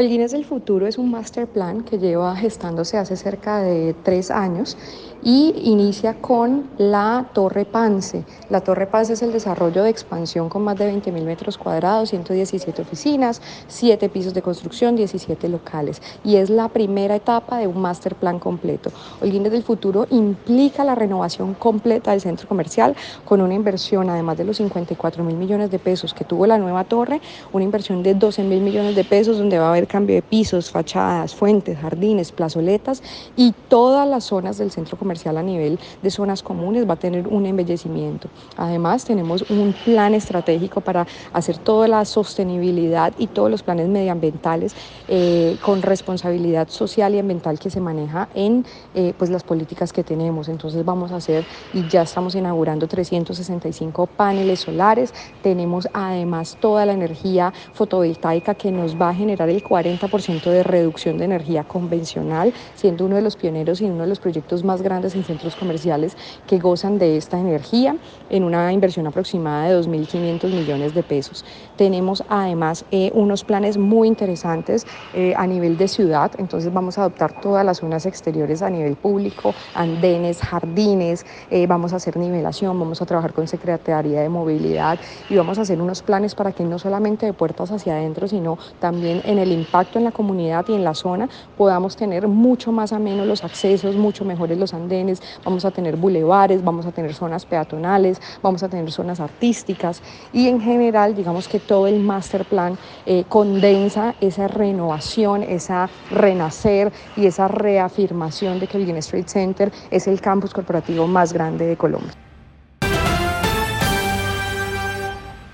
Holguines del Futuro es un master plan que lleva gestándose hace cerca de tres años y inicia con la Torre Pance. La Torre Pance es el desarrollo de expansión con más de 20 mil metros cuadrados, 117 oficinas, 7 pisos de construcción, 17 locales y es la primera etapa de un master plan completo. Holguines del Futuro implica la renovación completa del centro comercial con una inversión, además de los 54 mil millones de pesos que tuvo la nueva torre, una inversión de 12 mil millones de pesos donde va a haber cambio de pisos, fachadas, fuentes, jardines, plazoletas y todas las zonas del centro comercial a nivel de zonas comunes va a tener un embellecimiento. Además, tenemos un plan estratégico para hacer toda la sostenibilidad y todos los planes medioambientales eh, con responsabilidad social y ambiental que se maneja en eh, pues las políticas que tenemos. Entonces vamos a hacer y ya estamos inaugurando 365 paneles solares. Tenemos además toda la energía fotovoltaica que nos va a generar el 40% de reducción de energía convencional, siendo uno de los pioneros y uno de los proyectos más grandes en centros comerciales que gozan de esta energía en una inversión aproximada de 2.500 millones de pesos. Tenemos además eh, unos planes muy interesantes eh, a nivel de ciudad, entonces vamos a adoptar todas las zonas exteriores a nivel público, andenes, jardines, eh, vamos a hacer nivelación, vamos a trabajar con Secretaría de Movilidad y vamos a hacer unos planes para que no solamente de puertas hacia adentro, sino también en el impacto en la comunidad y en la zona podamos tener mucho más ameno los accesos, mucho mejores los andenes vamos a tener bulevares, vamos a tener zonas peatonales, vamos a tener zonas artísticas y en general digamos que todo el master plan eh, condensa esa renovación, esa renacer y esa reafirmación de que el Guinness Trade Center es el campus corporativo más grande de Colombia.